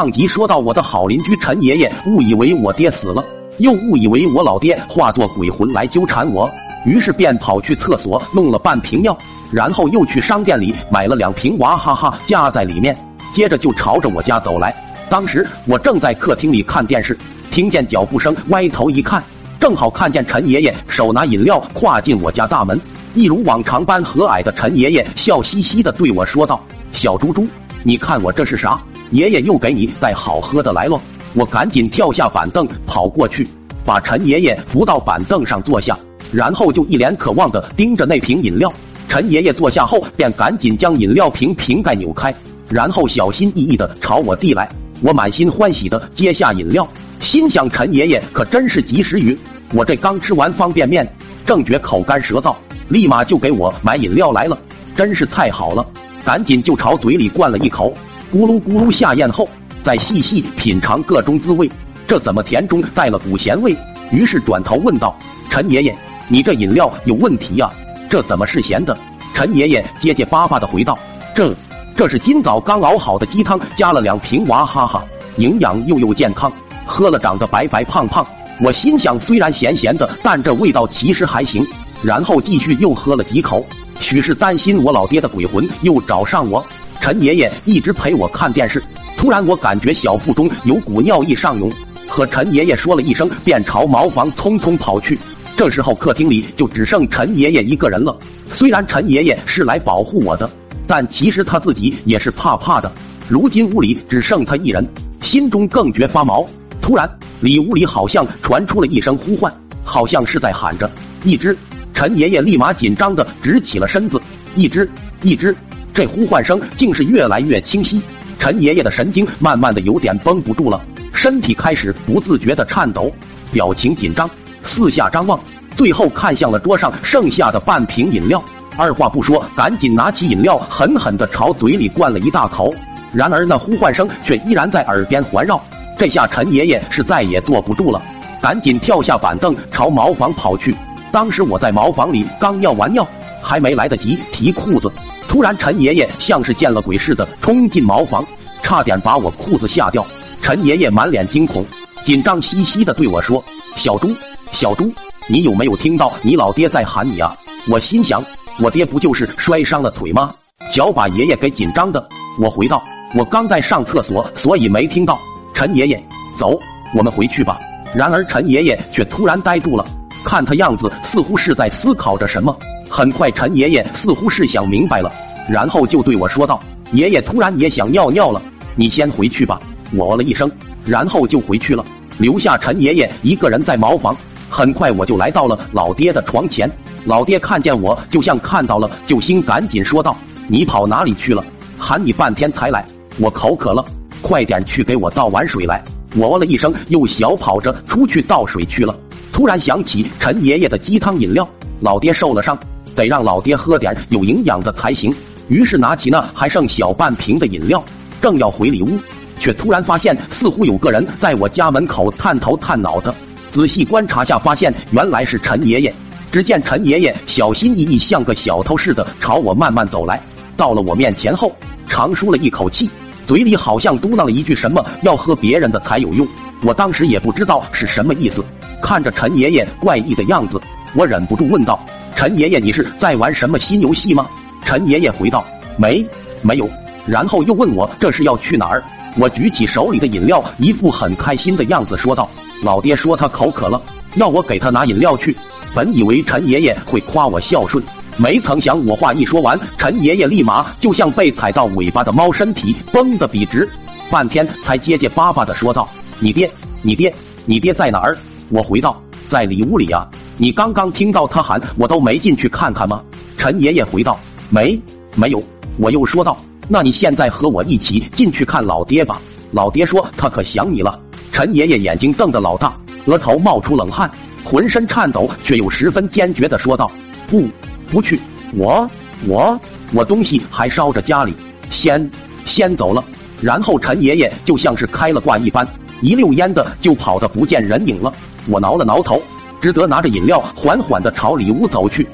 上集说到，我的好邻居陈爷爷误以为我爹死了，又误以为我老爹化作鬼魂来纠缠我，于是便跑去厕所弄了半瓶药，然后又去商店里买了两瓶娃哈哈夹在里面，接着就朝着我家走来。当时我正在客厅里看电视，听见脚步声，歪头一看，正好看见陈爷爷手拿饮料跨进我家大门。一如往常般和蔼的陈爷爷笑嘻嘻的对我说道：“小猪猪，你看我这是啥？爷爷又给你带好喝的来了。”我赶紧跳下板凳跑过去，把陈爷爷扶到板凳上坐下，然后就一脸渴望的盯着那瓶饮料。陈爷爷坐下后，便赶紧将饮料瓶瓶盖扭开，然后小心翼翼的朝我递来。我满心欢喜的接下饮料，心想陈爷爷可真是及时雨。我这刚吃完方便面，正觉口干舌燥，立马就给我买饮料来了，真是太好了！赶紧就朝嘴里灌了一口，咕噜咕噜下咽后，再细细品尝各中滋味，这怎么甜中带了股咸味？于是转头问道：“陈爷爷，你这饮料有问题呀？这怎么是咸的？”陈爷爷结结巴巴的回道：“这……”这是今早刚熬好的鸡汤，加了两瓶娃哈哈，营养又又健康，喝了长得白白胖胖。我心想，虽然咸咸的，但这味道其实还行。然后继续又喝了几口，许是担心我老爹的鬼魂又找上我。陈爷爷一直陪我看电视，突然我感觉小腹中有股尿意上涌，和陈爷爷说了一声，便朝茅房匆匆跑去。这时候客厅里就只剩陈爷爷一个人了。虽然陈爷爷是来保护我的。但其实他自己也是怕怕的。如今屋里只剩他一人，心中更觉发毛。突然，里屋里好像传出了一声呼唤，好像是在喊着“一只”。陈爷爷立马紧张的直起了身子，“一只，一只”，这呼唤声竟是越来越清晰。陈爷爷的神经慢慢的有点绷不住了，身体开始不自觉的颤抖，表情紧张，四下张望，最后看向了桌上剩下的半瓶饮料。二话不说，赶紧拿起饮料，狠狠的朝嘴里灌了一大口。然而那呼唤声却依然在耳边环绕。这下陈爷爷是再也坐不住了，赶紧跳下板凳朝茅房跑去。当时我在茅房里刚尿完尿，还没来得及提裤子，突然陈爷爷像是见了鬼似的冲进茅房，差点把我裤子吓掉。陈爷爷满脸惊恐，紧张兮兮的对我说：“小猪，小猪，你有没有听到你老爹在喊你啊？”我心想。我爹不就是摔伤了腿吗？脚把爷爷给紧张的。我回道：“我刚在上厕所，所以没听到。”陈爷爷，走，我们回去吧。然而陈爷爷却突然呆住了，看他样子似乎是在思考着什么。很快，陈爷爷似乎是想明白了，然后就对我说道：“爷爷突然也想尿尿了，你先回去吧。”我哦了一声，然后就回去了，留下陈爷爷一个人在茅房。很快我就来到了老爹的床前。老爹看见我，就像看到了救星，赶紧说道：“你跑哪里去了？喊你半天才来，我口渴了，快点去给我倒碗水来。”我哦了一声，又小跑着出去倒水去了。突然想起陈爷爷的鸡汤饮料，老爹受了伤，得让老爹喝点有营养的才行。于是拿起那还剩小半瓶的饮料，正要回里屋，却突然发现似乎有个人在我家门口探头探脑的。仔细观察下，发现原来是陈爷爷。只见陈爷爷小心翼翼，像个小偷似的朝我慢慢走来。到了我面前后，长舒了一口气，嘴里好像嘟囔了一句什么“要喝别人的才有用”。我当时也不知道是什么意思。看着陈爷爷怪异的样子，我忍不住问道：“陈爷爷，你是在玩什么新游戏吗？”陈爷爷回道：“没，没有。”然后又问我这是要去哪儿。我举起手里的饮料，一副很开心的样子说道：“老爹说他口渴了，要我给他拿饮料去。”本以为陈爷爷会夸我孝顺，没曾想我话一说完，陈爷爷立马就像被踩到尾巴的猫，身体绷得笔直，半天才结结巴巴的说道：“你爹，你爹，你爹在哪儿？”我回道：“在里屋里啊，你刚刚听到他喊，我都没进去看看吗？”陈爷爷回道：“没，没有。”我又说道：“那你现在和我一起进去看老爹吧。”老爹说他可想你了。陈爷爷眼睛瞪得老大，额头冒出冷汗。浑身颤抖，却又十分坚决的说道：“不，不去！我，我，我东西还烧着家里，先，先走了。”然后陈爷爷就像是开了挂一般，一溜烟的就跑得不见人影了。我挠了挠头，只得拿着饮料缓缓的朝里屋走去。